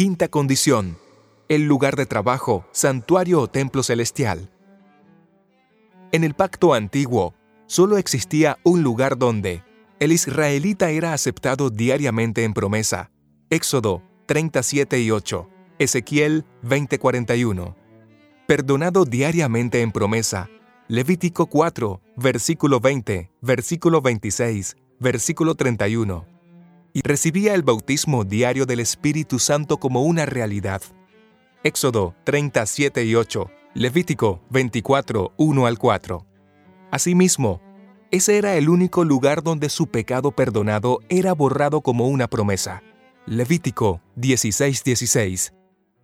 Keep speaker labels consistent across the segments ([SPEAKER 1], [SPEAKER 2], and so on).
[SPEAKER 1] Quinta condición. El lugar de trabajo, santuario o templo celestial. En el pacto antiguo, solo existía un lugar donde el israelita era aceptado diariamente en promesa. Éxodo 37 y 8, Ezequiel 20:41. Perdonado diariamente en promesa. Levítico 4, versículo 20, versículo 26, versículo 31. Y recibía el bautismo diario del Espíritu Santo como una realidad. Éxodo 37 y 8, Levítico 24, 1 al 4. Asimismo, ese era el único lugar donde su pecado perdonado era borrado como una promesa. Levítico 16:16.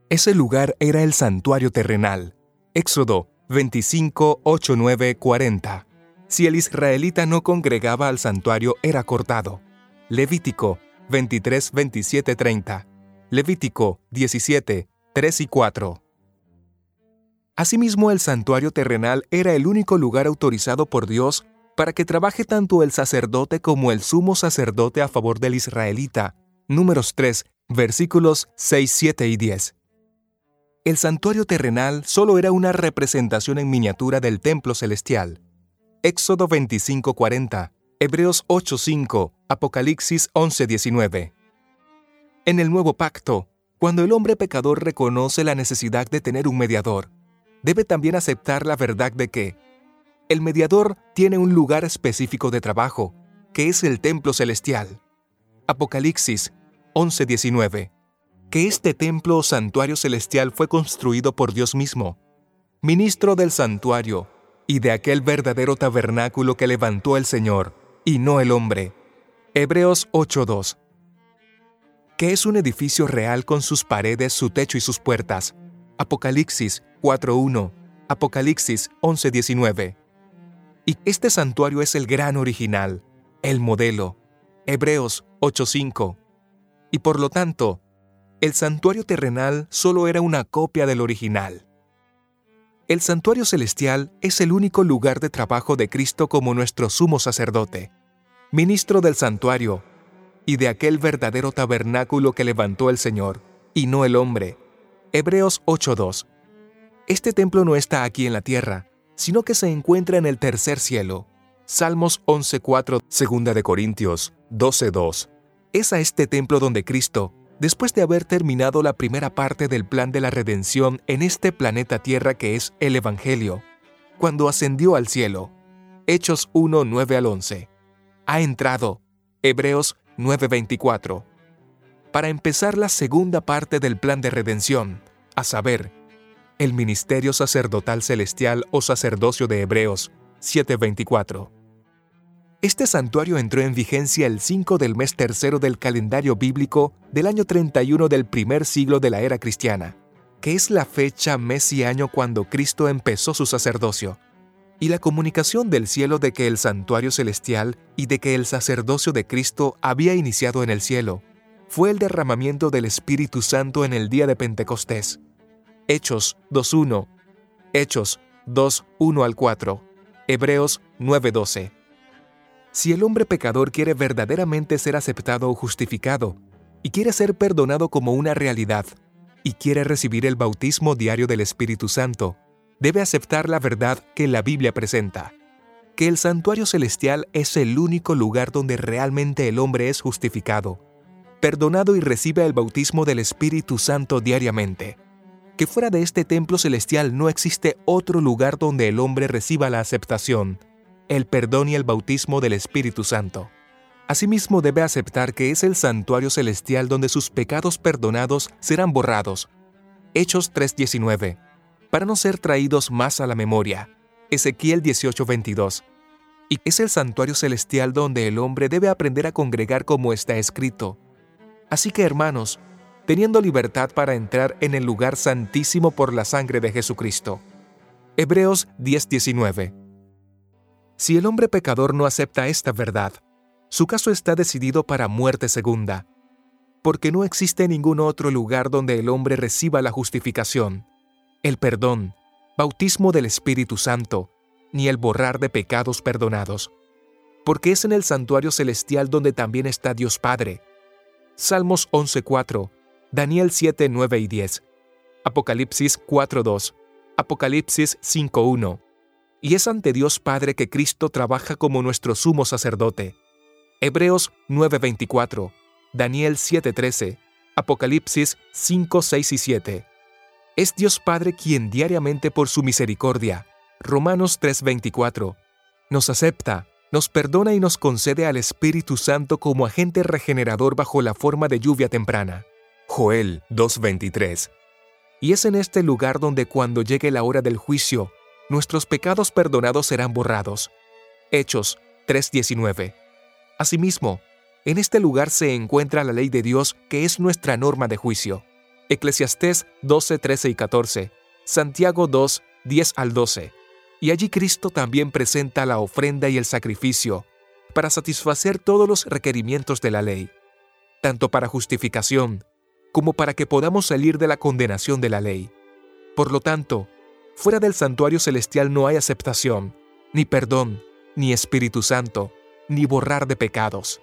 [SPEAKER 1] Ese lugar era el santuario terrenal. Éxodo 25, 8, 9, 40. Si el israelita no congregaba al santuario, era cortado. Levítico 23, 27, 30. Levítico 17, 3 y 4. Asimismo, el santuario terrenal era el único lugar autorizado por Dios para que trabaje tanto el sacerdote como el sumo sacerdote a favor del israelita, Números 3, versículos 6, 7 y 10. El santuario terrenal solo era una representación en miniatura del templo celestial. Éxodo 25, 40, Hebreos 8, 5, Apocalipsis 11, 19. En el nuevo pacto, cuando el hombre pecador reconoce la necesidad de tener un mediador, debe también aceptar la verdad de que el mediador tiene un lugar específico de trabajo, que es el templo celestial. Apocalipsis 11:19, que este templo o santuario celestial fue construido por Dios mismo, ministro del santuario y de aquel verdadero tabernáculo que levantó el Señor, y no el hombre. Hebreos 8:2, que es un edificio real con sus paredes, su techo y sus puertas. Apocalipsis 4:1, Apocalipsis 11:19. Y este santuario es el gran original, el modelo, Hebreos 8:5. Y por lo tanto, el santuario terrenal solo era una copia del original. El santuario celestial es el único lugar de trabajo de Cristo como nuestro sumo sacerdote, ministro del santuario y de aquel verdadero tabernáculo que levantó el Señor, y no el hombre. Hebreos 8:2. Este templo no está aquí en la tierra, sino que se encuentra en el tercer cielo. Salmos 11:4, 2 de Corintios 12:2. Es a este templo donde Cristo, después de haber terminado la primera parte del plan de la redención en este planeta Tierra que es el Evangelio, cuando ascendió al cielo, Hechos 1, 9 al 11, ha entrado, Hebreos 9:24, para empezar la segunda parte del plan de redención, a saber, el ministerio sacerdotal celestial o sacerdocio de Hebreos 7:24. Este santuario entró en vigencia el 5 del mes tercero del calendario bíblico del año 31 del primer siglo de la era cristiana, que es la fecha, mes y año cuando Cristo empezó su sacerdocio. Y la comunicación del cielo de que el santuario celestial y de que el sacerdocio de Cristo había iniciado en el cielo fue el derramamiento del Espíritu Santo en el día de Pentecostés. Hechos 2.1, Hechos 2.1 al 4, Hebreos 9.12. Si el hombre pecador quiere verdaderamente ser aceptado o justificado, y quiere ser perdonado como una realidad, y quiere recibir el bautismo diario del Espíritu Santo, debe aceptar la verdad que la Biblia presenta, que el santuario celestial es el único lugar donde realmente el hombre es justificado, perdonado y recibe el bautismo del Espíritu Santo diariamente, que fuera de este templo celestial no existe otro lugar donde el hombre reciba la aceptación, el perdón y el bautismo del Espíritu Santo. Asimismo debe aceptar que es el santuario celestial donde sus pecados perdonados serán borrados. Hechos 3:19, para no ser traídos más a la memoria. Ezequiel 18:22. Y es el santuario celestial donde el hombre debe aprender a congregar como está escrito. Así que hermanos, teniendo libertad para entrar en el lugar santísimo por la sangre de Jesucristo. Hebreos 10:19 si el hombre pecador no acepta esta verdad, su caso está decidido para muerte segunda, porque no existe ningún otro lugar donde el hombre reciba la justificación, el perdón, bautismo del Espíritu Santo, ni el borrar de pecados perdonados, porque es en el santuario celestial donde también está Dios Padre. Salmos 11.4, Daniel 7, 9 y 10, Apocalipsis 4, 2, Apocalipsis 5, 1. Y es ante Dios Padre que Cristo trabaja como nuestro sumo sacerdote. Hebreos 9, 24, Daniel 7, 13, Apocalipsis 5, 6 y 7. Es Dios Padre quien diariamente por su misericordia, Romanos 3, 24, nos acepta, nos perdona y nos concede al Espíritu Santo como agente regenerador bajo la forma de lluvia temprana. Joel 2.23. Y es en este lugar donde cuando llegue la hora del juicio, nuestros pecados perdonados serán borrados. Hechos 3.19. Asimismo, en este lugar se encuentra la ley de Dios que es nuestra norma de juicio. Eclesiastés 12, 13 y 14. Santiago 2, 10 al 12. Y allí Cristo también presenta la ofrenda y el sacrificio para satisfacer todos los requerimientos de la ley, tanto para justificación como para que podamos salir de la condenación de la ley. Por lo tanto, fuera del santuario celestial no hay aceptación, ni perdón, ni Espíritu Santo, ni borrar de pecados.